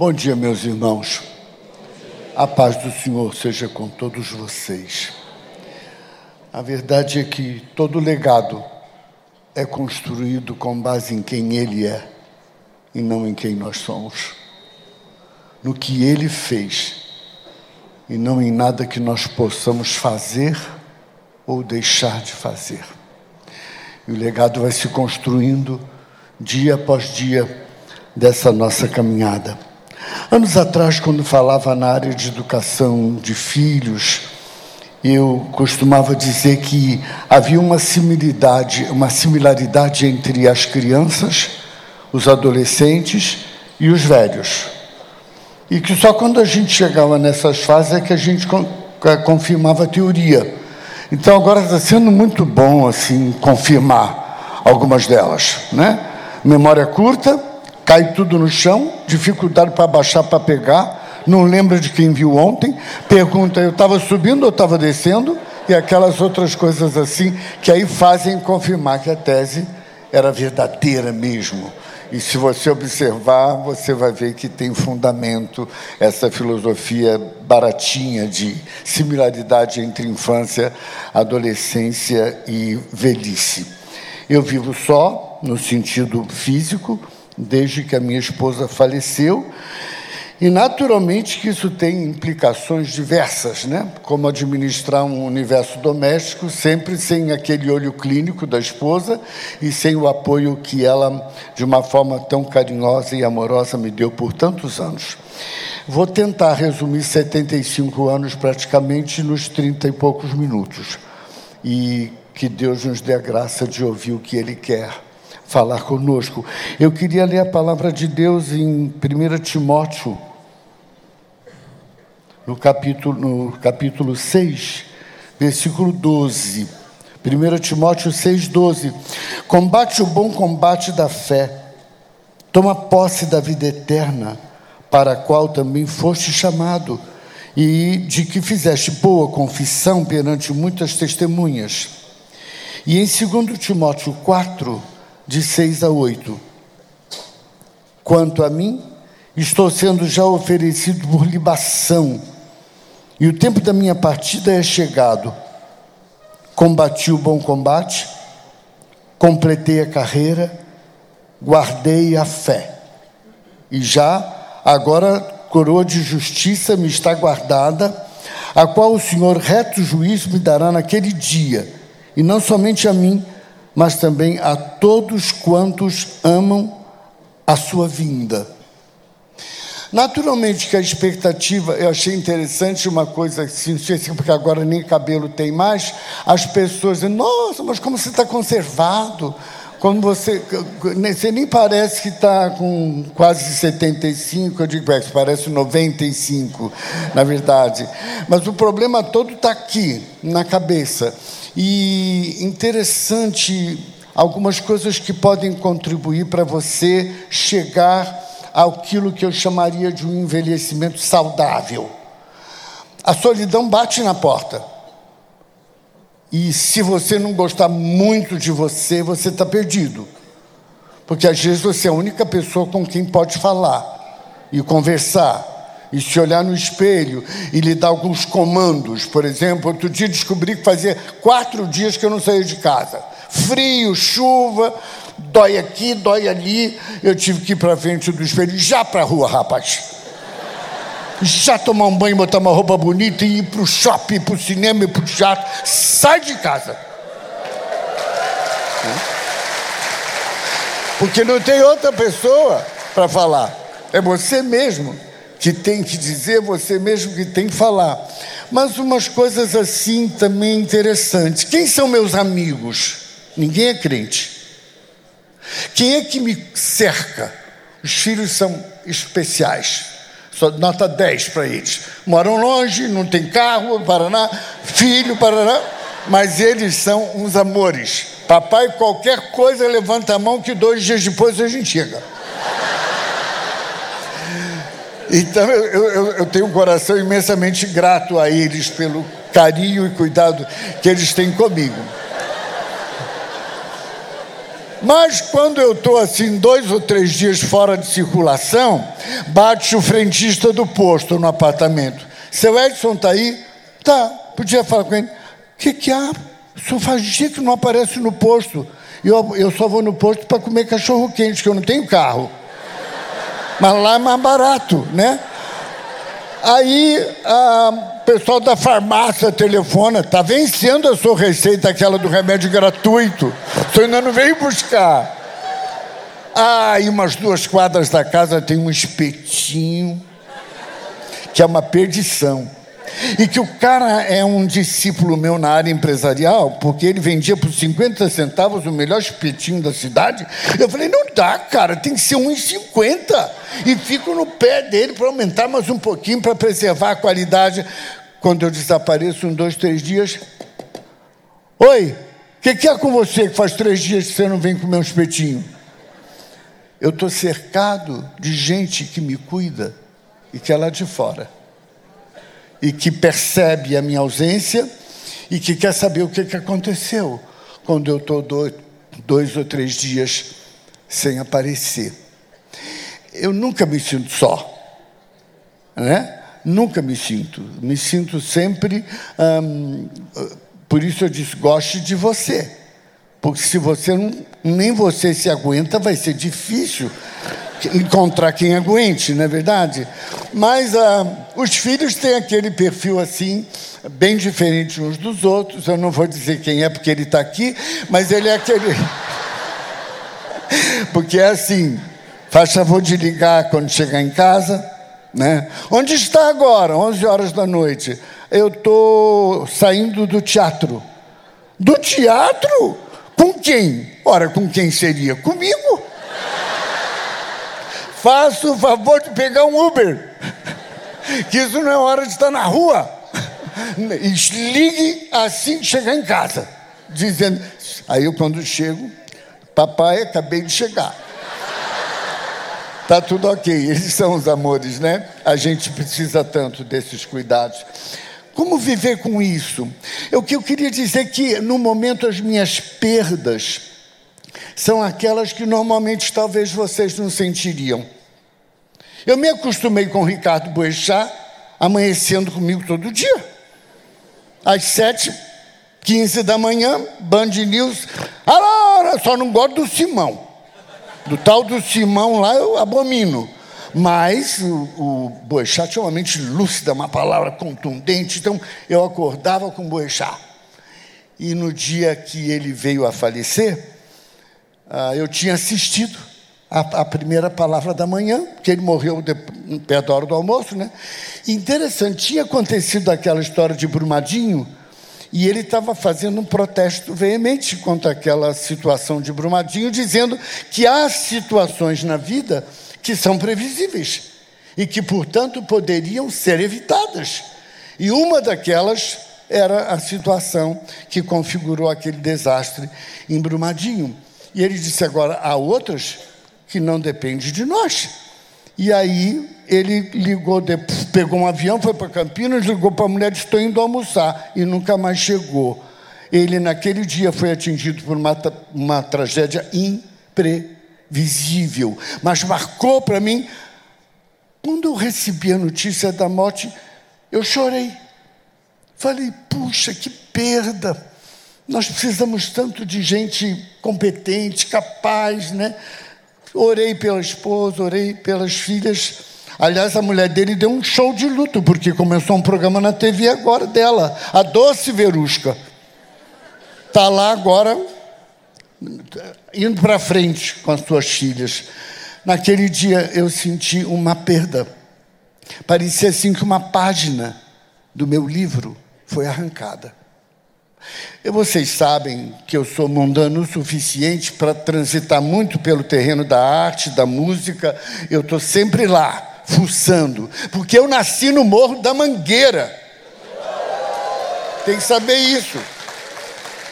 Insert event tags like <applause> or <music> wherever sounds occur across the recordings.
Bom dia, meus irmãos. A paz do Senhor seja com todos vocês. A verdade é que todo legado é construído com base em quem Ele é e não em quem nós somos. No que Ele fez e não em nada que nós possamos fazer ou deixar de fazer. E o legado vai se construindo dia após dia dessa nossa caminhada. Anos atrás, quando falava na área de educação de filhos, eu costumava dizer que havia uma similaridade, uma similaridade entre as crianças, os adolescentes e os velhos. E que só quando a gente chegava nessas fases é que a gente eh, confirmava a teoria. Então agora está sendo muito bom assim confirmar algumas delas, né? Memória curta, cai tudo no chão, dificuldade para baixar para pegar, não lembra de quem viu ontem, pergunta eu estava subindo ou estava descendo e aquelas outras coisas assim que aí fazem confirmar que a tese era verdadeira mesmo. E se você observar, você vai ver que tem fundamento essa filosofia baratinha de similaridade entre infância, adolescência e velhice. Eu vivo só, no sentido físico, desde que a minha esposa faleceu. E naturalmente que isso tem implicações diversas, né? Como administrar um universo doméstico sempre sem aquele olho clínico da esposa e sem o apoio que ela, de uma forma tão carinhosa e amorosa, me deu por tantos anos. Vou tentar resumir 75 anos praticamente nos 30 e poucos minutos. E que Deus nos dê a graça de ouvir o que Ele quer falar conosco. Eu queria ler a palavra de Deus em 1 Timóteo no capítulo, no capítulo 6, versículo 12. 1 Timóteo 6, 12. Combate o bom combate da fé, toma posse da vida eterna, para a qual também foste chamado, e de que fizeste boa confissão perante muitas testemunhas. E em 2 Timóteo 4, de 6 a 8. Quanto a mim, estou sendo já oferecido por libação e o tempo da minha partida é chegado. Combati o bom combate, completei a carreira, guardei a fé. E já, agora, coroa de justiça me está guardada, a qual o Senhor reto juízo me dará naquele dia, e não somente a mim, mas também a todos quantos amam a sua vinda. Naturalmente que a expectativa, eu achei interessante uma coisa assim, porque agora nem cabelo tem mais, as pessoas dizem, nossa, mas como você está conservado, como você, você nem parece que está com quase 75, eu digo, parece 95, na verdade. Mas o problema todo está aqui, na cabeça. E interessante algumas coisas que podem contribuir para você chegar aquilo que eu chamaria de um envelhecimento saudável. A solidão bate na porta. E se você não gostar muito de você, você está perdido. Porque às vezes você é a única pessoa com quem pode falar e conversar e se olhar no espelho e lhe dar alguns comandos. Por exemplo, outro dia descobri que fazia quatro dias que eu não saía de casa. Frio, chuva, dói aqui, dói ali. Eu tive que ir para frente do espelho, já para a rua, rapaz. Já tomar um banho, botar uma roupa bonita e ir para o shopping, para o cinema e para o teatro. Sai de casa. Porque não tem outra pessoa para falar. É você mesmo que tem que dizer, é você mesmo que tem que falar. Mas umas coisas assim também interessantes. Quem são meus amigos? Ninguém é crente. Quem é que me cerca? Os filhos são especiais. Só nota 10 para eles. Moram longe, não tem carro, Paraná, filho, Paraná, mas eles são uns amores. Papai, qualquer coisa, levanta a mão que dois dias depois a gente chega. Então eu, eu, eu tenho um coração imensamente grato a eles pelo carinho e cuidado que eles têm comigo. Mas quando eu estou assim, dois ou três dias fora de circulação, bate o frentista do posto no apartamento. Seu Edson está aí? Tá, podia falar com ele. O que, que há? Senhor faz dia que não aparece no posto. Eu, eu só vou no posto para comer cachorro quente, que eu não tenho carro. Mas lá é mais barato, né? Aí o pessoal da farmácia telefona, está vencendo a sua receita, aquela do remédio gratuito. Senhor ainda não veio buscar. Ah, e umas duas quadras da casa tem um espetinho, que é uma perdição. E que o cara é um discípulo meu na área empresarial, porque ele vendia por 50 centavos o melhor espetinho da cidade. Eu falei, não dá, cara, tem que ser 1,50. E fico no pé dele para aumentar mais um pouquinho, para preservar a qualidade. Quando eu desapareço, um, dois, três dias. Oi, o que, que é com você que faz três dias que você não vem comer um espetinho? Eu estou cercado de gente que me cuida e que é lá de fora e que percebe a minha ausência e que quer saber o que, aconteceu quando eu estou dois, dois ou três dias sem aparecer. Eu nunca me sinto só, né? Nunca me sinto. Me sinto sempre. Hum, por isso eu disse: goste de você. Porque se você não, nem você se aguenta, vai ser difícil encontrar quem aguente, não é verdade? Mas ah, os filhos têm aquele perfil assim, bem diferente uns dos outros. Eu não vou dizer quem é porque ele está aqui, mas ele é aquele. <laughs> porque é assim, faz favor de ligar quando chegar em casa. Né? Onde está agora? 11 horas da noite. Eu estou saindo do teatro. Do teatro? Com quem? Ora, com quem seria? Comigo? Faça o favor de pegar um Uber, que isso não é hora de estar na rua. Ligue assim que chegar em casa, dizendo. Aí eu, quando chego, papai, acabei de chegar. Tá tudo ok, eles são os amores, né? A gente precisa tanto desses cuidados. Como viver com isso? O que eu queria dizer é que, no momento, as minhas perdas são aquelas que normalmente talvez vocês não sentiriam. Eu me acostumei com o Ricardo Boechat amanhecendo comigo todo dia. Às sete, quinze da manhã, Band News. Ah, só não gosto do Simão. Do tal do Simão lá eu abomino. Mas o, o Boechat tinha uma mente lúcida, uma palavra contundente. Então eu acordava com o Boechat. E no dia que ele veio a falecer, ah, eu tinha assistido a, a, primeira palavra da manhã, que ele morreu de, perto da hora do almoço, né? Interessante, tinha acontecido aquela história de Brumadinho, e ele estava fazendo um protesto veemente contra aquela situação de Brumadinho, dizendo que há situações na vida que são previsíveis e que, portanto, poderiam ser evitadas. E uma daquelas era a situação que configurou aquele desastre em Brumadinho. E ele disse agora: há outras que não dependem de nós. E aí ele ligou, pegou um avião, foi para Campinas, ligou para a mulher, disse: Estou indo almoçar, e nunca mais chegou. Ele, naquele dia, foi atingido por uma, uma tragédia imprevisível, mas marcou para mim. Quando eu recebi a notícia da morte, eu chorei. Falei, puxa, que perda. Nós precisamos tanto de gente competente, capaz, né? Orei pela esposa, orei pelas filhas. Aliás, a mulher dele deu um show de luto, porque começou um programa na TV agora dela, a Doce Verusca. Está lá agora, indo para frente com as suas filhas. Naquele dia eu senti uma perda. Parecia assim que uma página do meu livro foi arrancada. Vocês sabem que eu sou mundano o suficiente para transitar muito pelo terreno da arte, da música. Eu estou sempre lá, fuçando, porque eu nasci no Morro da Mangueira. Tem que saber isso.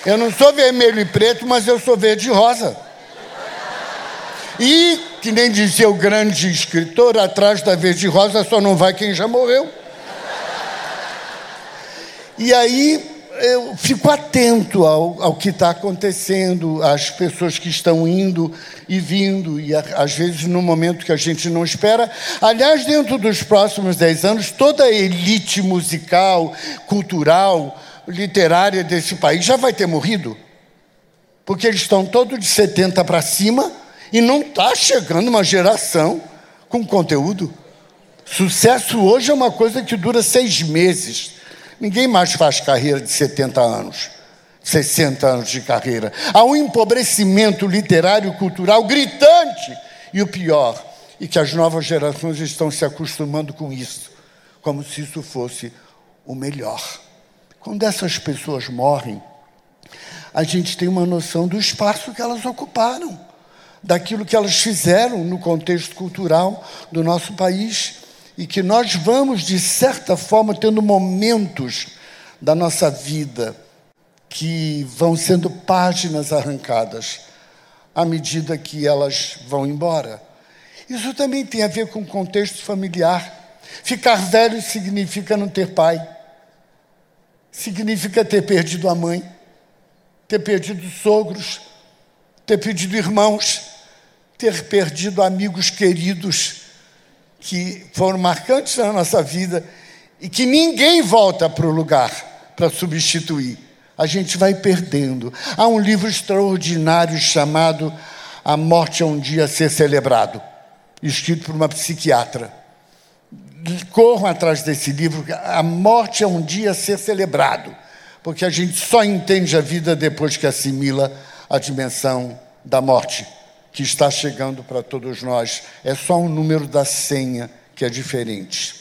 Eu não sou vermelho e preto, mas eu sou verde e rosa. E, que nem dizia o grande escritor, atrás da verde e rosa só não vai quem já morreu. E aí eu fico atento ao, ao que está acontecendo, às pessoas que estão indo e vindo, e às vezes no momento que a gente não espera. Aliás, dentro dos próximos dez anos, toda a elite musical, cultural, literária desse país já vai ter morrido. Porque eles estão todos de 70 para cima e não está chegando uma geração com conteúdo. Sucesso hoje é uma coisa que dura seis meses. Ninguém mais faz carreira de 70 anos, 60 anos de carreira. Há um empobrecimento literário e cultural gritante. E o pior, e que as novas gerações estão se acostumando com isso, como se isso fosse o melhor. Quando essas pessoas morrem, a gente tem uma noção do espaço que elas ocuparam, daquilo que elas fizeram no contexto cultural do nosso país e que nós vamos, de certa forma, tendo momentos da nossa vida que vão sendo páginas arrancadas à medida que elas vão embora. Isso também tem a ver com o contexto familiar. Ficar velho significa não ter pai, significa ter perdido a mãe, ter perdido sogros, ter perdido irmãos, ter perdido amigos queridos que foram marcantes na nossa vida e que ninguém volta para o lugar para substituir. A gente vai perdendo. Há um livro extraordinário chamado A Morte é um Dia a Ser Celebrado, escrito por uma psiquiatra. Corram atrás desse livro. A morte é um dia a ser celebrado, porque a gente só entende a vida depois que assimila a dimensão da morte que está chegando para todos nós. É só um número da senha que é diferente.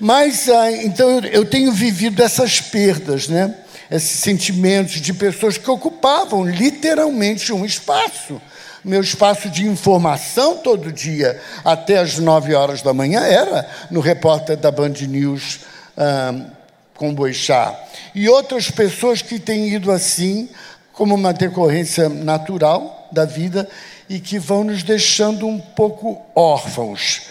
Mas, ah, então, eu tenho vivido essas perdas, né? esses sentimentos de pessoas que ocupavam literalmente um espaço. Meu espaço de informação todo dia, até as nove horas da manhã, era no repórter da Band News ah, com Boixá. E outras pessoas que têm ido assim, como uma decorrência natural da vida, e que vão nos deixando um pouco órfãos.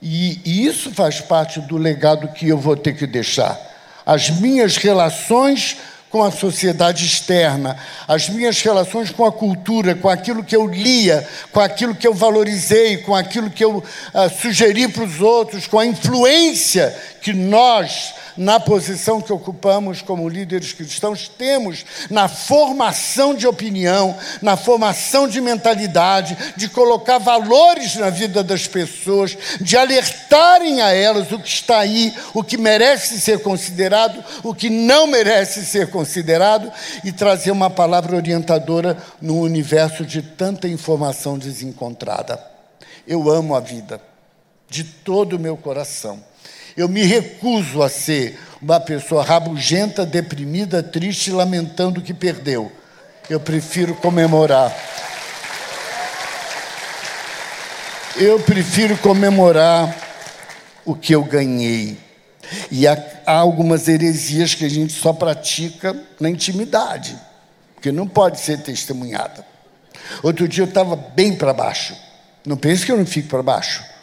E, e isso faz parte do legado que eu vou ter que deixar. As minhas relações com a sociedade externa, as minhas relações com a cultura, com aquilo que eu lia, com aquilo que eu valorizei, com aquilo que eu uh, sugeri para os outros, com a influência que nós na posição que ocupamos como líderes cristãos, temos na formação de opinião, na formação de mentalidade, de colocar valores na vida das pessoas, de alertarem a elas o que está aí, o que merece ser considerado, o que não merece ser considerado, e trazer uma palavra orientadora no universo de tanta informação desencontrada. Eu amo a vida, de todo o meu coração. Eu me recuso a ser uma pessoa rabugenta, deprimida, triste, lamentando o que perdeu. Eu prefiro comemorar. Eu prefiro comemorar o que eu ganhei. E há, algumas heresias que a gente só pratica na intimidade, porque não pode ser testemunhada. Outro dia eu estava bem para baixo. Não pense que eu não fico para baixo.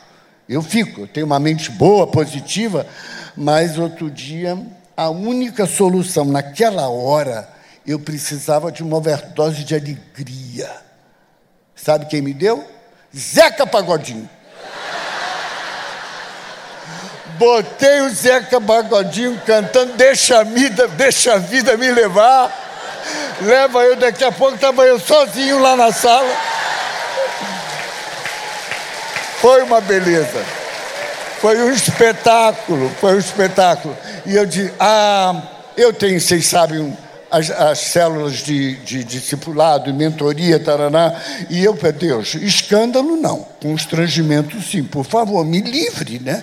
Eu fico, eu tenho uma mente boa, positiva, mas outro dia, a única solução naquela hora, eu precisava de uma overdose de alegria. Sabe quem me deu? Zeca Pagodinho. Botei o Zeca Pagodinho cantando, deixa a vida, deixa a vida me levar. Leva eu, daqui a pouco estava eu sozinho lá na sala. Foi uma beleza. Foi um espetáculo, foi um espetáculo. E eu disse, ah, eu tenho, vocês sabem, as, as células de, de, discipulado, mentoria, taraná, e eu, meu Deus, escândalo não, constrangimento sim, por favor, me livre, né?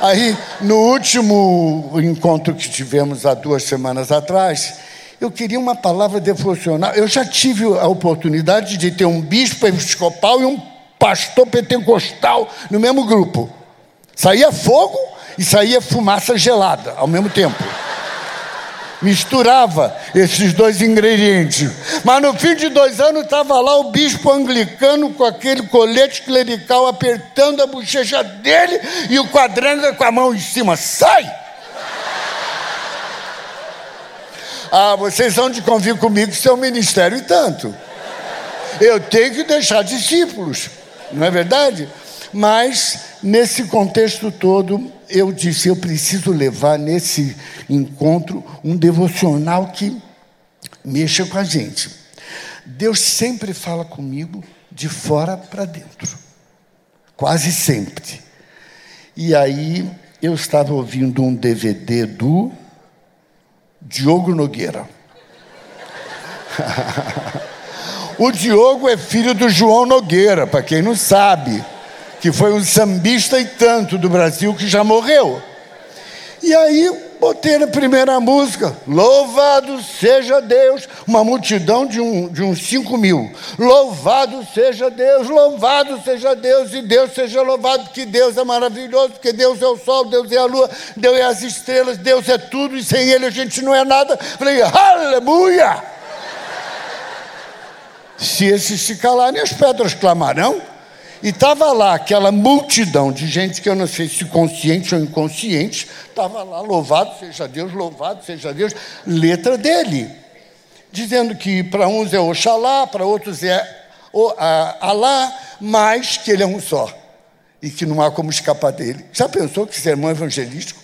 Aí, no último encontro que tivemos há duas semanas atrás, eu queria uma palavra devocional. Eu já tive a oportunidade de ter um bispo episcopal e um pastor pentecostal no mesmo grupo. Saía fogo e saía fumaça gelada ao mesmo tempo. Misturava esses dois ingredientes. Mas no fim de dois anos estava lá o bispo anglicano com aquele colete clerical apertando a bochecha dele e o quadranga com a mão em cima. Sai! Ah, vocês vão de convir comigo seu ministério e tanto. Eu tenho que deixar discípulos, não é verdade? Mas, nesse contexto todo, eu disse: eu preciso levar nesse encontro um devocional que mexa com a gente. Deus sempre fala comigo de fora para dentro, quase sempre. E aí eu estava ouvindo um DVD do Diogo Nogueira. <laughs> o Diogo é filho do João Nogueira, para quem não sabe, que foi um sambista e tanto do Brasil que já morreu. E aí botei na primeira música, louvado seja Deus, uma multidão de, um, de uns 5 mil. Louvado seja Deus, louvado seja Deus, e Deus seja louvado, porque Deus é maravilhoso, porque Deus é o sol, Deus é a lua, Deus é as estrelas, Deus é tudo, e sem Ele a gente não é nada. Falei, aleluia! Se esses se calarem, as pedras clamarão. E estava lá aquela multidão de gente que eu não sei se consciente ou inconsciente, estava lá, louvado seja Deus, louvado seja Deus, letra dele, dizendo que para uns é Oxalá, para outros é Alá, mas que ele é um só e que não há como escapar dele. Já pensou que sermão evangelístico?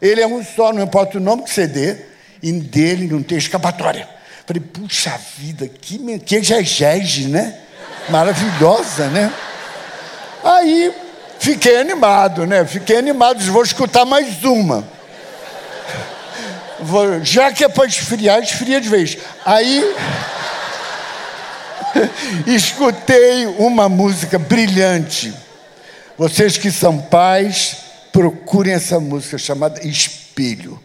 Ele é um só, não importa o nome que você dê, e dele não tem escapatória. Falei, puxa vida, que, que exegese, né? maravilhosa, né? Aí fiquei animado, né? Fiquei animado, vou escutar mais uma. <laughs> Vou, já que é para esfriar, esfria de vez. Aí <laughs> escutei uma música brilhante. Vocês que são pais, procurem essa música chamada Espelho.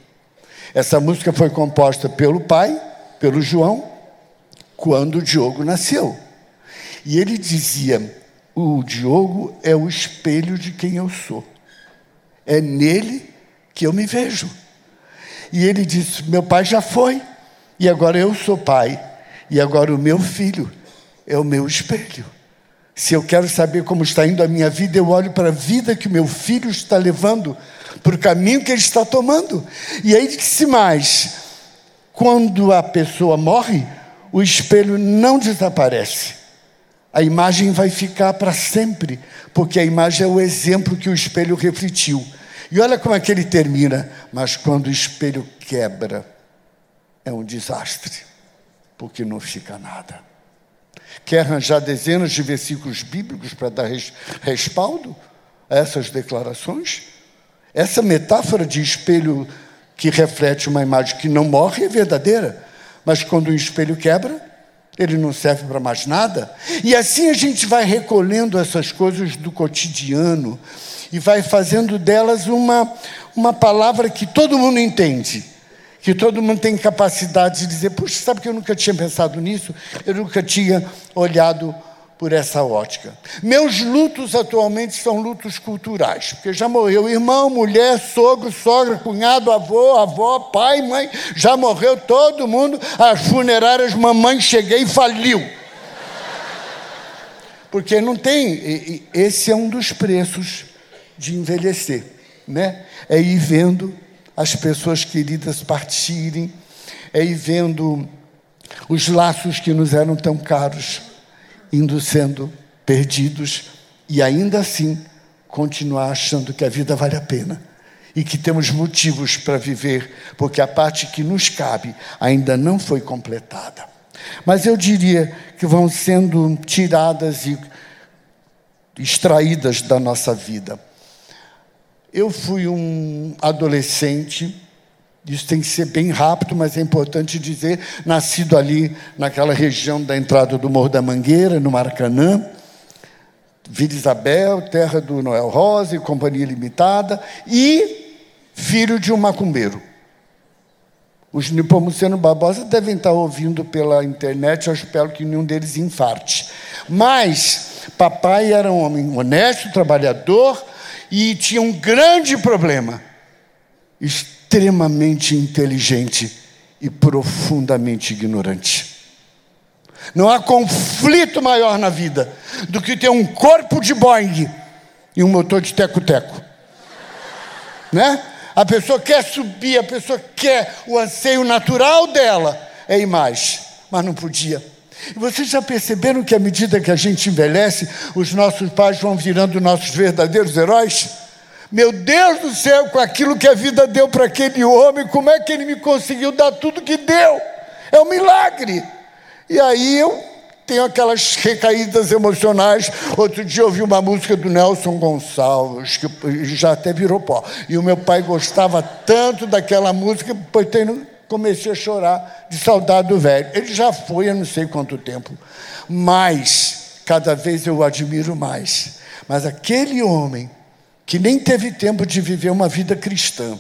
Essa música foi composta pelo pai, pelo João, quando o Diogo nasceu. E ele dizia: o Diogo é o espelho de quem eu sou. É nele que eu me vejo. E ele disse: Meu pai já foi, e agora eu sou pai, e agora o meu filho é o meu espelho. Se eu quero saber como está indo a minha vida, eu olho para a vida que o meu filho está levando, para o caminho que ele está tomando. E aí disse mais: quando a pessoa morre, o espelho não desaparece a imagem vai ficar para sempre, porque a imagem é o exemplo que o espelho refletiu. E olha como é que ele termina. Mas quando o espelho quebra, é um desastre, porque não fica nada. Quer arranjar dezenas de versículos bíblicos para dar respaldo a essas declarações? Essa metáfora de espelho que reflete uma imagem que não morre é verdadeira, mas quando o espelho quebra, ele não serve para mais nada. E assim a gente vai recolhendo essas coisas do cotidiano e vai fazendo delas uma, uma palavra que todo mundo entende, que todo mundo tem capacidade de dizer: puxa, sabe que eu nunca tinha pensado nisso, eu nunca tinha olhado por essa ótica. Meus lutos atualmente são lutos culturais, porque já morreu irmão, mulher, sogro, sogra, cunhado, avô, avó, pai, mãe, já morreu todo mundo. As funerárias, mamãe, cheguei e faliu. Porque não tem, esse é um dos preços de envelhecer, né? É ir vendo as pessoas queridas partirem, é ir vendo os laços que nos eram tão caros indo sendo perdidos e ainda assim continuar achando que a vida vale a pena e que temos motivos para viver, porque a parte que nos cabe ainda não foi completada. Mas eu diria que vão sendo tiradas e extraídas da nossa vida. Eu fui um adolescente isso tem que ser bem rápido, mas é importante dizer, nascido ali naquela região da entrada do Morro da Mangueira, no Maracanã, Vila Isabel, terra do Noel Rosa e Companhia Limitada, e filho de um macumbeiro. Os Nipomuceno Barbosa devem estar ouvindo pela internet, eu espero que nenhum deles infarte. Mas papai era um homem honesto, trabalhador, e tinha um grande problema extremamente inteligente e profundamente ignorante. Não há conflito maior na vida do que ter um corpo de Boeing e um motor de teco-teco. Né? A pessoa quer subir, a pessoa quer o anseio natural dela é imagem, mas não podia. E vocês já perceberam que à medida que a gente envelhece, os nossos pais vão virando nossos verdadeiros heróis? Meu Deus do céu, com aquilo que a vida deu para aquele homem, como é que ele me conseguiu dar tudo que deu? É um milagre. E aí eu tenho aquelas <laughs> recaídas emocionais. Outro dia eu ouvi uma música do Nelson Gonçalves, que já até virou pó. E o meu pai gostava tanto daquela música, depois comecei a chorar de saudade do velho. Ele já foi há não sei quanto tempo, mas cada vez eu o admiro mais. Mas aquele homem que nem teve tempo de viver uma vida cristã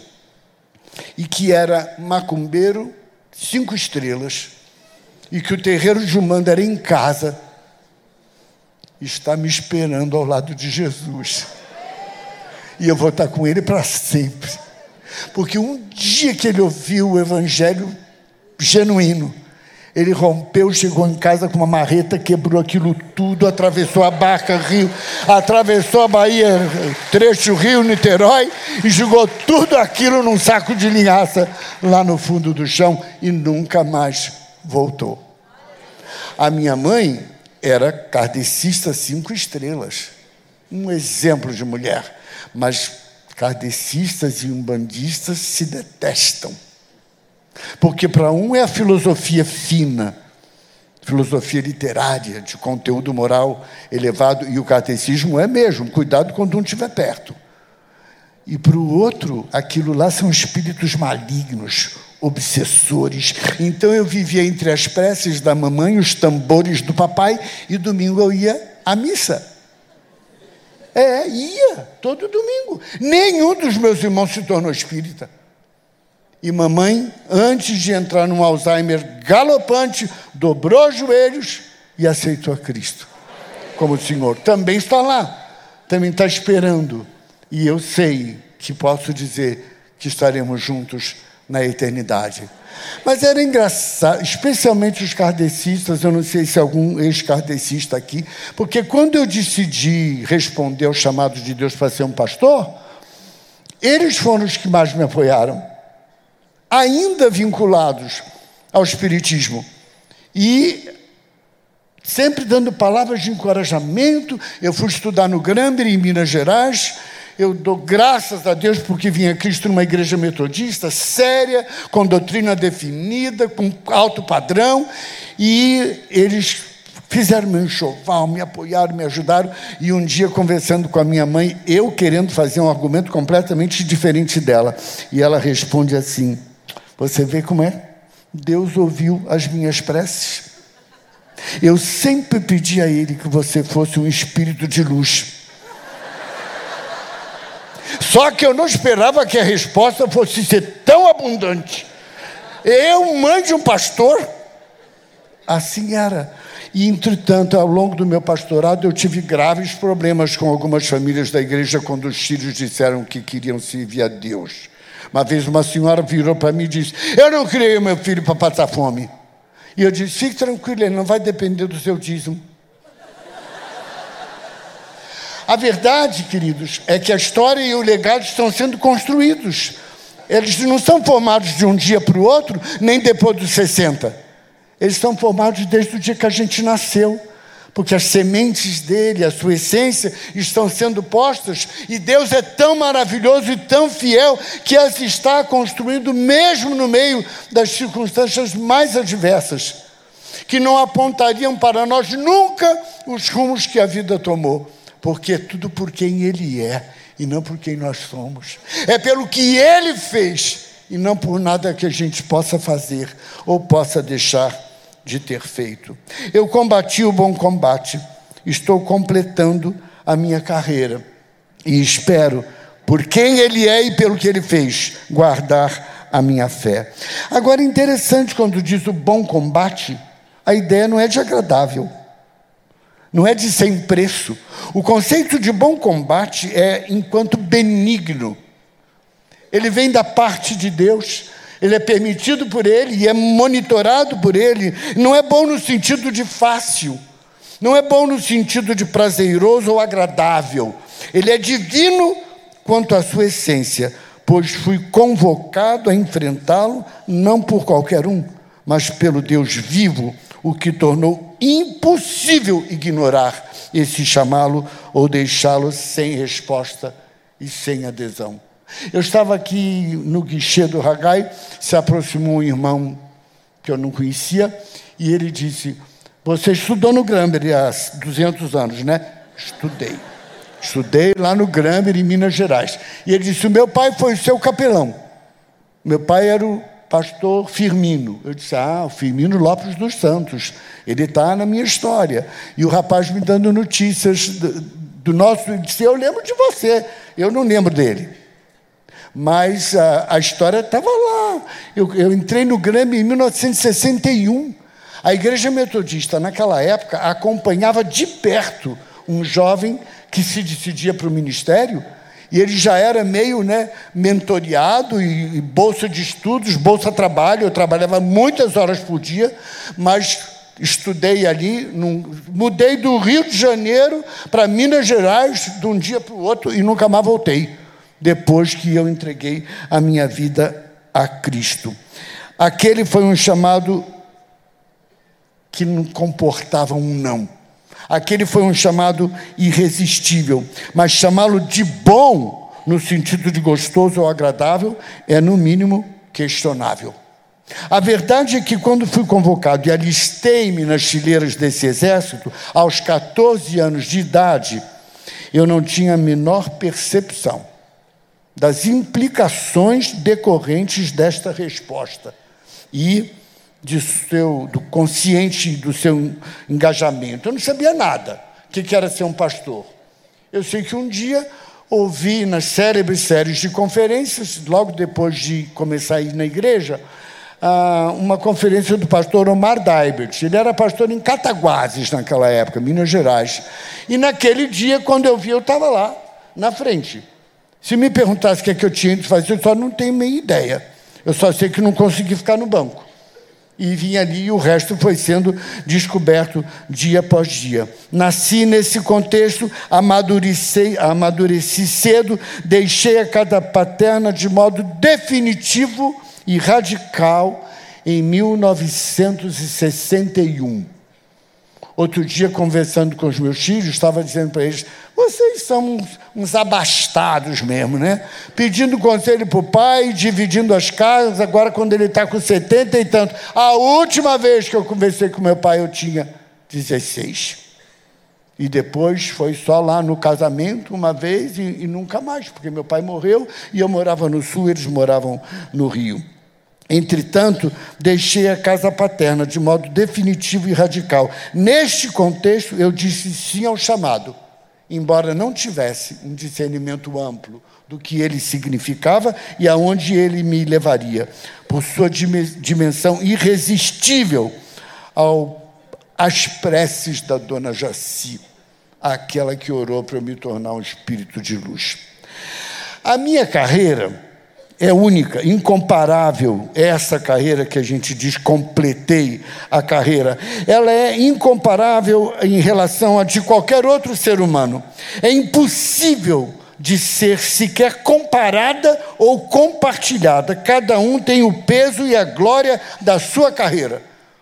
e que era macumbeiro, cinco estrelas, e que o terreiro de Umanda era em casa, está me esperando ao lado de Jesus. E eu vou estar com ele para sempre. Porque um dia que ele ouviu o evangelho genuíno, ele rompeu, chegou em casa com uma marreta, quebrou aquilo tudo, atravessou a barca Rio, atravessou a Bahia, trecho Rio Niterói e jogou tudo aquilo num saco de linhaça lá no fundo do chão e nunca mais voltou. A minha mãe era kardecista cinco estrelas, um exemplo de mulher, mas kardecistas e umbandistas se detestam porque para um é a filosofia fina, filosofia literária, de conteúdo moral elevado, e o catecismo é mesmo, cuidado quando um estiver perto. E para o outro, aquilo lá são espíritos malignos, obsessores. Então eu vivia entre as preces da mamãe os tambores do papai, e domingo eu ia à missa. É, ia, todo domingo. Nenhum dos meus irmãos se tornou espírita. E mamãe, antes de entrar num Alzheimer galopante, dobrou os joelhos e aceitou a Cristo como Senhor. Também está lá, também está esperando. E eu sei que posso dizer que estaremos juntos na eternidade. Mas era engraçado, especialmente os kardecistas, eu não sei se algum ex-kardecista aqui, porque quando eu decidi responder ao chamado de Deus para ser um pastor, eles foram os que mais me apoiaram ainda vinculados ao Espiritismo. E sempre dando palavras de encorajamento. Eu fui estudar no Gramber, em Minas Gerais. Eu dou graças a Deus porque vinha Cristo numa igreja metodista, séria, com doutrina definida, com alto padrão, e eles fizeram meu enxoval, me apoiaram, me ajudaram, e um dia conversando com a minha mãe, eu querendo fazer um argumento completamente diferente dela, e ela responde assim: você vê como é? Deus ouviu as minhas preces. Eu sempre pedi a Ele que você fosse um espírito de luz. Só que eu não esperava que a resposta fosse ser tão abundante. Eu, mãe de um pastor, assim era. E, entretanto, ao longo do meu pastorado, eu tive graves problemas com algumas famílias da igreja quando os filhos disseram que queriam servir a Deus. Uma vez uma senhora virou para mim e disse: Eu não criei meu filho para passar fome. E eu disse: Fique tranquilo, ele não vai depender do seu dízimo. A verdade, queridos, é que a história e o legado estão sendo construídos. Eles não são formados de um dia para o outro, nem depois dos 60. Eles estão formados desde o dia que a gente nasceu porque as sementes dele, a sua essência, estão sendo postas, e Deus é tão maravilhoso e tão fiel que as está construindo mesmo no meio das circunstâncias mais adversas, que não apontariam para nós nunca os rumos que a vida tomou, porque é tudo por quem ele é e não por quem nós somos. É pelo que ele fez e não por nada que a gente possa fazer ou possa deixar de ter feito. Eu combati o bom combate, estou completando a minha carreira e espero, por quem Ele é e pelo que Ele fez, guardar a minha fé. Agora, interessante quando diz o bom combate, a ideia não é de agradável, não é de sem preço. O conceito de bom combate é enquanto benigno. Ele vem da parte de Deus ele é permitido por ele e é monitorado por ele. Não é bom no sentido de fácil, não é bom no sentido de prazeroso ou agradável. Ele é divino quanto à sua essência, pois fui convocado a enfrentá-lo não por qualquer um, mas pelo Deus vivo, o que tornou impossível ignorar esse chamá-lo ou deixá-lo sem resposta e sem adesão. Eu estava aqui no guichê do Ragai, se aproximou um irmão que eu não conhecia, e ele disse: Você estudou no Gramber há 200 anos, né? Estudei. Estudei lá no Gramber, em Minas Gerais. E ele disse: O meu pai foi o seu capelão. Meu pai era o pastor Firmino. Eu disse: Ah, o Firmino Lopes dos Santos. Ele está na minha história. E o rapaz me dando notícias do, do nosso. Eu disse: Eu lembro de você. Eu não lembro dele. Mas a, a história estava lá. Eu, eu entrei no Grêmio em 1961. A igreja metodista, naquela época, acompanhava de perto um jovem que se decidia para o ministério, e ele já era meio né, mentoriado e, e bolsa de estudos, bolsa trabalho. Eu trabalhava muitas horas por dia, mas estudei ali, num, mudei do Rio de Janeiro para Minas Gerais de um dia para o outro e nunca mais voltei, depois que eu entreguei a minha vida a Cristo. Aquele foi um chamado que não comportava um não. Aquele foi um chamado irresistível, mas chamá-lo de bom, no sentido de gostoso ou agradável, é no mínimo questionável. A verdade é que quando fui convocado e alistei-me nas fileiras desse exército, aos 14 anos de idade, eu não tinha a menor percepção das implicações decorrentes desta resposta. E de seu, do consciente do seu engajamento. Eu não sabia nada o que era ser um pastor. Eu sei que um dia ouvi nas célebres séries de conferências, logo depois de começar a ir na igreja, ah, uma conferência do pastor Omar Daibert. Ele era pastor em Cataguases naquela época, Minas Gerais. E naquele dia, quando eu vi, eu estava lá, na frente. Se me perguntasse o que, é que eu tinha de fazer, eu só não tenho meia ideia. Eu só sei que não consegui ficar no banco e vim ali e o resto foi sendo descoberto dia após dia. Nasci nesse contexto, amadureci, amadureci cedo, deixei a casa paterna de modo definitivo e radical em 1961. Outro dia, conversando com os meus filhos, estava dizendo para eles: vocês são uns, uns abastados mesmo, né? Pedindo conselho para o pai, dividindo as casas, agora quando ele está com 70 e tanto. A última vez que eu conversei com meu pai, eu tinha 16. E depois foi só lá no casamento, uma vez, e, e nunca mais, porque meu pai morreu e eu morava no sul, eles moravam no Rio. Entretanto, deixei a casa paterna de modo definitivo e radical. Neste contexto, eu disse sim ao chamado, embora não tivesse um discernimento amplo do que ele significava e aonde ele me levaria, por sua dimensão irresistível ao, às preces da dona Jaci, aquela que orou para eu me tornar um espírito de luz. A minha carreira é única, incomparável. Essa carreira que a gente diz, completei a carreira, ela é incomparável em relação a de qualquer outro ser humano. É impossível de ser sequer comparada ou compartilhada. Cada um tem o peso e a glória da sua carreira,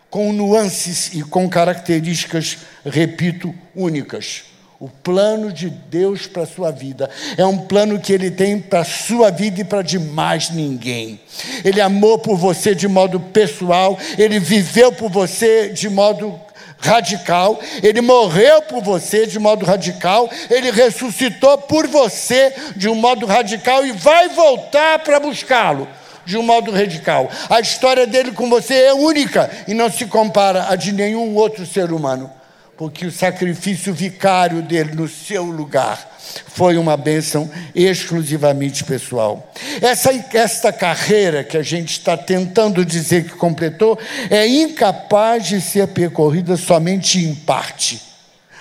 com nuances e com características, repito, únicas. O plano de Deus para a sua vida é um plano que Ele tem para a sua vida e para de mais ninguém. Ele amou por você de modo pessoal, Ele viveu por você de modo radical, Ele morreu por você de modo radical, Ele ressuscitou por você de um modo radical e vai voltar para buscá-lo de um modo radical. A história dele com você é única e não se compara a de nenhum outro ser humano porque o sacrifício vicário dele no seu lugar foi uma bênção exclusivamente pessoal. Essa, esta carreira que a gente está tentando dizer que completou é incapaz de ser percorrida somente em parte,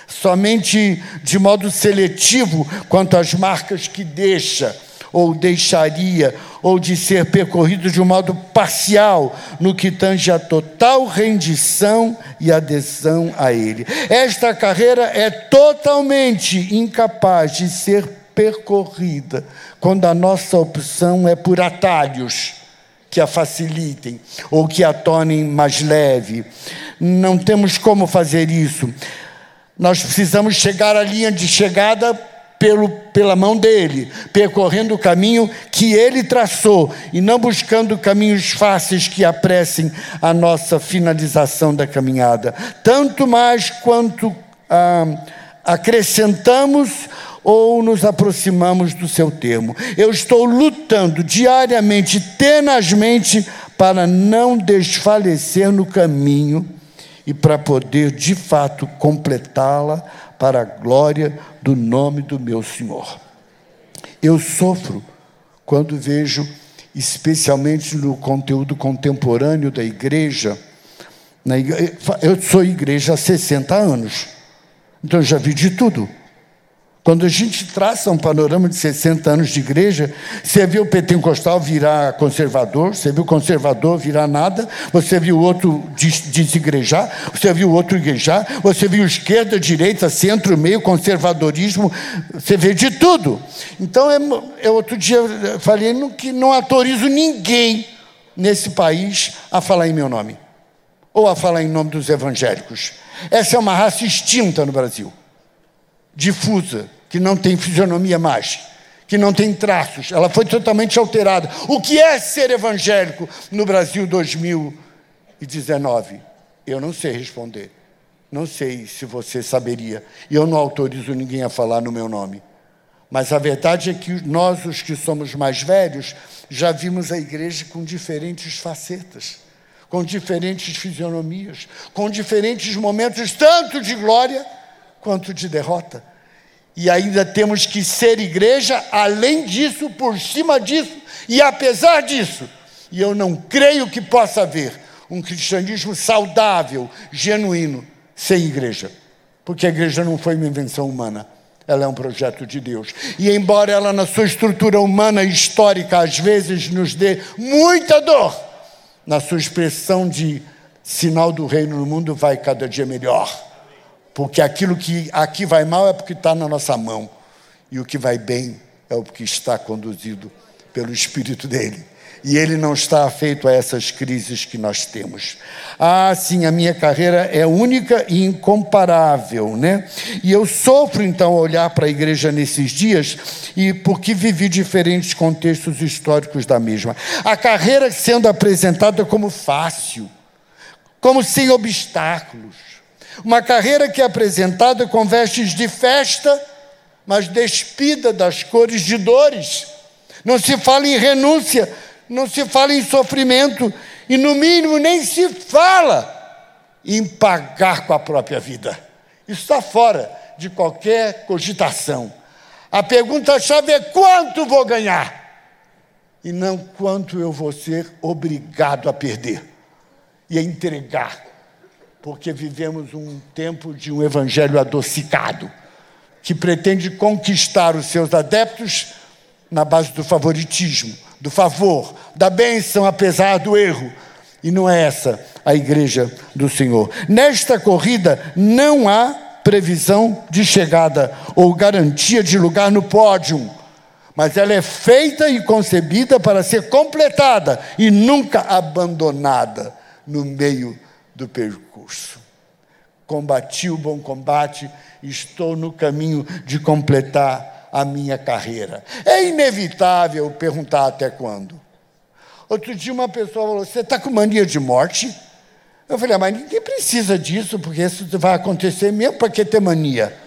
somente de modo seletivo quanto às marcas que deixa ou deixaria, ou de ser percorrido de um modo parcial, no que tange a total rendição e adesão a Ele. Esta carreira é totalmente incapaz de ser percorrida quando a nossa opção é por atalhos que a facilitem ou que a tornem mais leve. Não temos como fazer isso. Nós precisamos chegar à linha de chegada pelo, pela mão dele, percorrendo o caminho que ele traçou e não buscando caminhos fáceis que apressem a nossa finalização da caminhada. Tanto mais quanto ah, acrescentamos ou nos aproximamos do seu termo. Eu estou lutando diariamente, tenazmente, para não desfalecer no caminho e para poder de fato completá-la para a glória do nome do meu Senhor. Eu sofro quando vejo, especialmente no conteúdo contemporâneo da igreja, eu sou igreja há 60 anos, então eu já vi de tudo. Quando a gente traça um panorama de 60 anos de igreja, você viu o pentecostal virar conservador, você viu o conservador virar nada, você viu o outro desigrejar, você viu o outro igrejar, você viu esquerda, direita, centro, meio, conservadorismo, você vê de tudo. Então, eu, eu outro dia falei que não autorizo ninguém nesse país a falar em meu nome, ou a falar em nome dos evangélicos. Essa é uma raça extinta no Brasil difusa, que não tem fisionomia mais, que não tem traços, ela foi totalmente alterada. O que é ser evangélico no Brasil 2019? Eu não sei responder. Não sei se você saberia. E eu não autorizo ninguém a falar no meu nome. Mas a verdade é que nós, os que somos mais velhos, já vimos a igreja com diferentes facetas, com diferentes fisionomias, com diferentes momentos, tanto de glória quanto de derrota. E ainda temos que ser igreja, além disso, por cima disso e apesar disso. E eu não creio que possa haver um cristianismo saudável, genuíno, sem igreja. Porque a igreja não foi uma invenção humana, ela é um projeto de Deus. E embora ela, na sua estrutura humana e histórica, às vezes nos dê muita dor, na sua expressão de sinal do reino no mundo, vai cada dia melhor. Porque aquilo que aqui vai mal é porque está na nossa mão. E o que vai bem é o que está conduzido pelo Espírito dele. E ele não está afeito a essas crises que nós temos. Ah, sim, a minha carreira é única e incomparável, né? E eu sofro então olhar para a igreja nesses dias e porque vivi diferentes contextos históricos da mesma. A carreira sendo apresentada como fácil, como sem obstáculos uma carreira que é apresentada com vestes de festa, mas despida das cores de dores. Não se fala em renúncia, não se fala em sofrimento, e no mínimo nem se fala em pagar com a própria vida. Isso está fora de qualquer cogitação. A pergunta-chave é quanto vou ganhar, e não quanto eu vou ser obrigado a perder e a entregar porque vivemos um tempo de um evangelho adocicado, que pretende conquistar os seus adeptos na base do favoritismo, do favor, da bênção apesar do erro. E não é essa a igreja do Senhor. Nesta corrida não há previsão de chegada ou garantia de lugar no pódio, mas ela é feita e concebida para ser completada e nunca abandonada no meio do percurso. Combati o bom combate, estou no caminho de completar a minha carreira. É inevitável perguntar até quando. Outro dia uma pessoa falou: Você está com mania de morte? Eu falei: ah, Mas ninguém precisa disso, porque isso vai acontecer mesmo para que ter mania?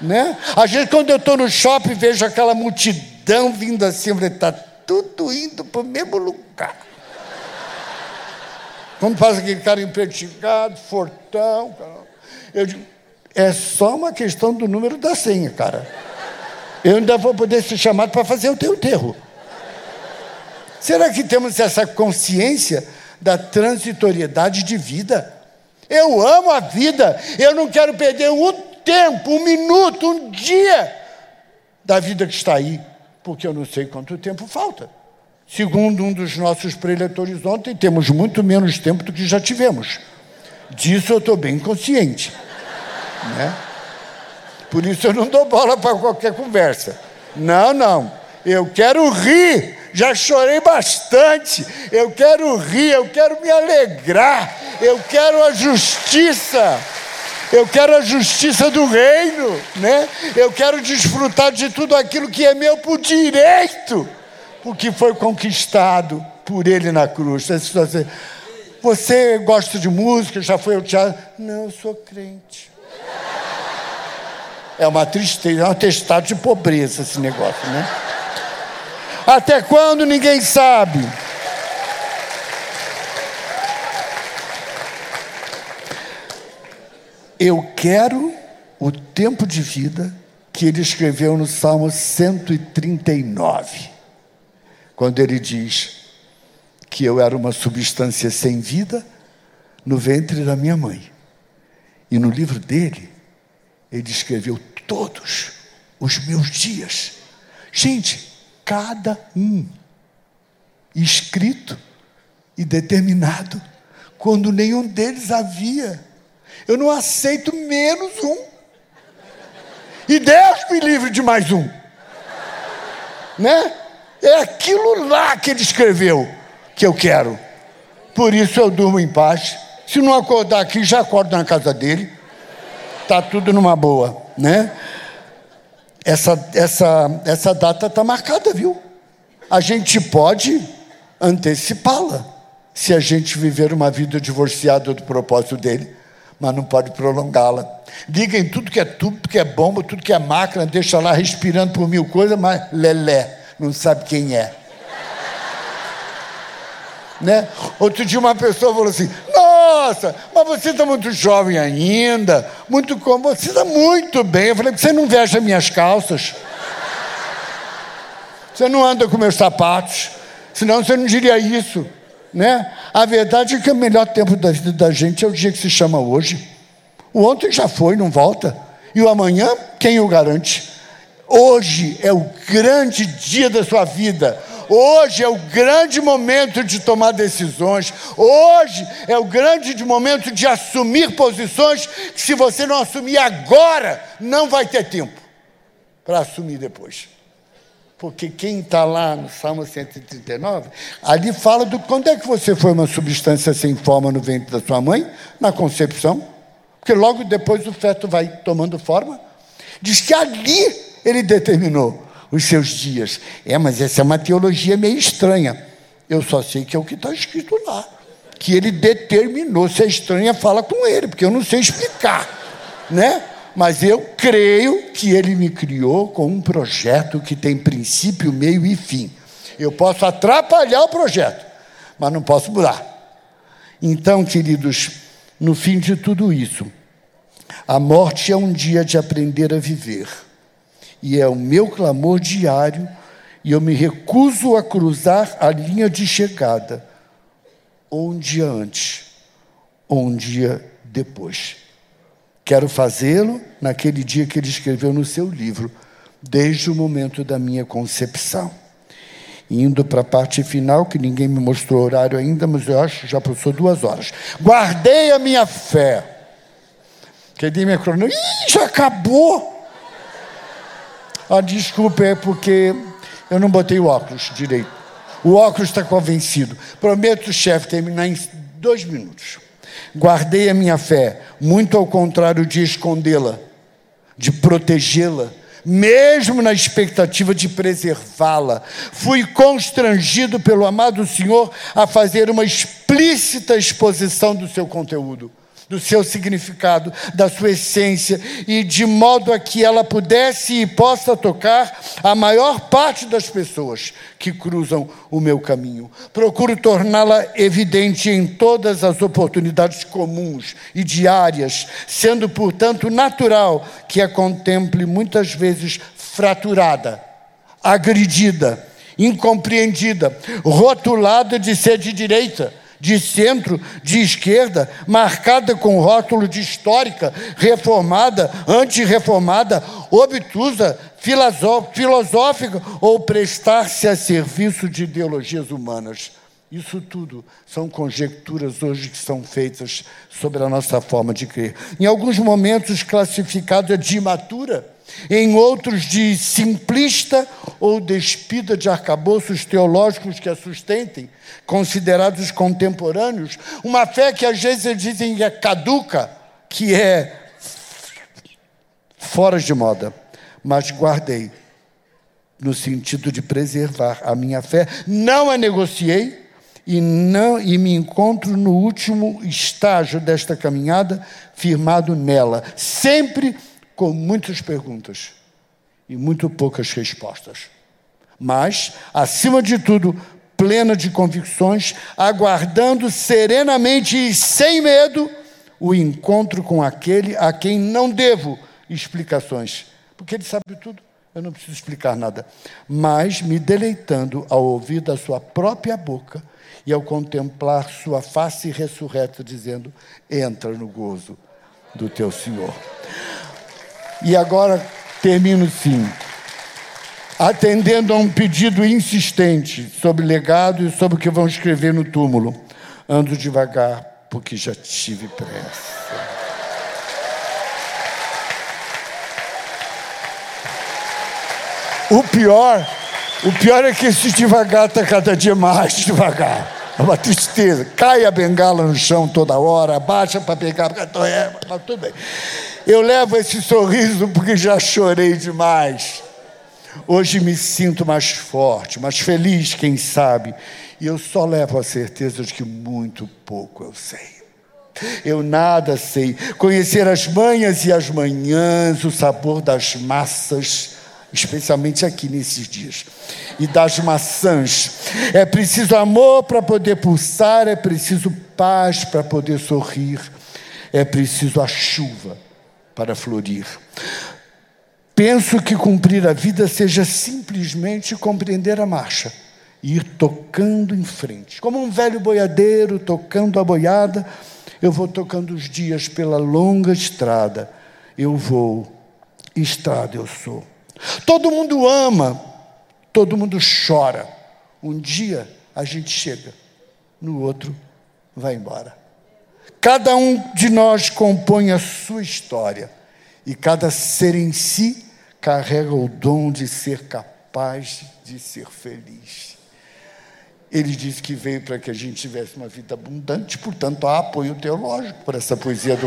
né? Às vezes, quando eu estou no shopping, vejo aquela multidão vindo assim, Está tudo indo para o mesmo lugar. Quando faz aquele cara empetigado, fortão. Eu digo, é só uma questão do número da senha, cara. Eu ainda vou poder ser chamado para fazer o teu enterro. Será que temos essa consciência da transitoriedade de vida? Eu amo a vida, eu não quero perder um tempo, um minuto, um dia da vida que está aí, porque eu não sei quanto tempo falta. Segundo um dos nossos preletores ontem, temos muito menos tempo do que já tivemos. Disso eu estou bem consciente. Né? Por isso eu não dou bola para qualquer conversa. Não, não. Eu quero rir. Já chorei bastante. Eu quero rir, eu quero me alegrar. Eu quero a justiça. Eu quero a justiça do reino, né? Eu quero desfrutar de tudo aquilo que é meu por direito, porque foi conquistado por ele na cruz. Você gosta de música, já foi ao teatro? Não, eu sou crente. É uma tristeza, é um atestado de pobreza esse negócio, né? Até quando ninguém sabe? Eu quero o tempo de vida que ele escreveu no Salmo 139, quando ele diz que eu era uma substância sem vida no ventre da minha mãe. E no livro dele, ele escreveu todos os meus dias. Gente, cada um escrito e determinado, quando nenhum deles havia eu não aceito menos um. E Deus me livre de mais um. Né? É aquilo lá que ele escreveu que eu quero. Por isso eu durmo em paz. Se não acordar aqui, já acordo na casa dele. Tá tudo numa boa, né? Essa, essa, essa data está marcada, viu? A gente pode antecipá-la se a gente viver uma vida divorciada do propósito dele mas não pode prolongá-la. Digam tudo que é tudo que é bomba, tudo que é máquina, deixa lá respirando por mil coisas, mas lelé, não sabe quem é. né? Outro dia uma pessoa falou assim: Nossa, mas você está muito jovem ainda, muito como, você está muito bem. Eu falei: Você não veste minhas calças? Você não anda com meus sapatos? Senão você não diria isso. Né? A verdade é que o melhor tempo da vida da gente é o dia que se chama hoje. O ontem já foi, não volta. E o amanhã, quem o garante? Hoje é o grande dia da sua vida. Hoje é o grande momento de tomar decisões. Hoje é o grande momento de assumir posições que, se você não assumir agora, não vai ter tempo para assumir depois. Porque quem está lá no Salmo 139, ali fala do quando é que você foi uma substância sem forma no ventre da sua mãe? Na concepção. Porque logo depois o feto vai tomando forma. Diz que ali ele determinou os seus dias. É, mas essa é uma teologia meio estranha. Eu só sei que é o que está escrito lá. Que ele determinou. Se é estranha, fala com ele, porque eu não sei explicar. Né? mas eu creio que ele me criou com um projeto que tem princípio, meio e fim. Eu posso atrapalhar o projeto, mas não posso mudar. Então, queridos, no fim de tudo isso, a morte é um dia de aprender a viver, e é o meu clamor diário, e eu me recuso a cruzar a linha de chegada, um dia antes, ou um dia depois. Quero fazê-lo naquele dia que ele escreveu no seu livro, desde o momento da minha concepção. Indo para a parte final, que ninguém me mostrou o horário ainda, mas eu acho que já passou duas horas. Guardei a minha fé. Cadê minha crônica? Ih, já acabou! Ah, desculpa, é porque eu não botei o óculos direito. O óculos está convencido. Prometo, chefe, terminar em dois minutos. Guardei a minha fé, muito ao contrário de escondê-la, de protegê-la, mesmo na expectativa de preservá-la. Fui constrangido pelo amado Senhor a fazer uma explícita exposição do seu conteúdo do seu significado, da sua essência, e de modo a que ela pudesse e possa tocar a maior parte das pessoas que cruzam o meu caminho. Procuro torná-la evidente em todas as oportunidades comuns e diárias, sendo, portanto, natural que a contemple muitas vezes fraturada, agredida, incompreendida, rotulada de ser de direita de centro, de esquerda, marcada com rótulo de histórica, reformada, antirreformada, obtusa, filosófica ou prestar-se a serviço de ideologias humanas. Isso tudo são conjecturas hoje que são feitas sobre a nossa forma de crer. Em alguns momentos classificada de imatura, em outros de simplista ou despida de arcabouços teológicos que a sustentem, considerados contemporâneos, uma fé que às vezes dizem que é caduca, que é fora de moda, mas guardei no sentido de preservar a minha fé, não a negociei e não e me encontro no último estágio desta caminhada, firmado nela, sempre com muitas perguntas e muito poucas respostas. Mas, acima de tudo, plena de convicções, aguardando serenamente e sem medo o encontro com aquele a quem não devo explicações, porque ele sabe tudo. Eu não preciso explicar nada. Mas me deleitando ao ouvir da sua própria boca e ao contemplar sua face ressurreta, dizendo: Entra no gozo do teu Senhor. E agora termino sim, atendendo a um pedido insistente sobre legado e sobre o que vão escrever no túmulo. Ando devagar, porque já tive pressa. O pior, o pior é que esse devagar está cada dia mais devagar. É uma tristeza. Cai a bengala no chão toda hora, baixa para pegar, é, mas tudo bem. Eu levo esse sorriso porque já chorei demais. Hoje me sinto mais forte, mais feliz, quem sabe. E eu só levo a certeza de que muito pouco eu sei. Eu nada sei. Conhecer as manhas e as manhãs, o sabor das massas especialmente aqui nesses dias, e das maçãs. É preciso amor para poder pulsar, é preciso paz para poder sorrir, é preciso a chuva para florir. Penso que cumprir a vida seja simplesmente compreender a marcha e ir tocando em frente. Como um velho boiadeiro tocando a boiada, eu vou tocando os dias pela longa estrada. Eu vou, estrada eu sou. Todo mundo ama, todo mundo chora. Um dia a gente chega, no outro vai embora. Cada um de nós compõe a sua história e cada ser em si carrega o dom de ser capaz de ser feliz. Ele disse que veio para que a gente tivesse uma vida abundante, portanto, há apoio teológico para essa poesia do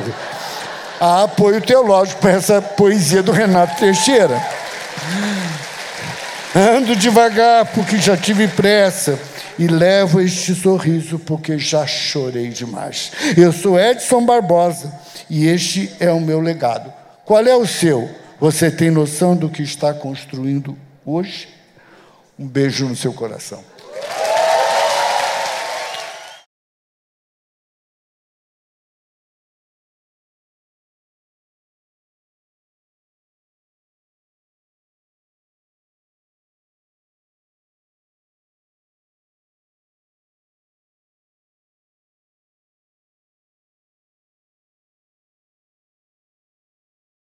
há apoio teológico para essa poesia do Renato Teixeira. Ando devagar porque já tive pressa e levo este sorriso porque já chorei demais. Eu sou Edson Barbosa e este é o meu legado. Qual é o seu? Você tem noção do que está construindo hoje? Um beijo no seu coração.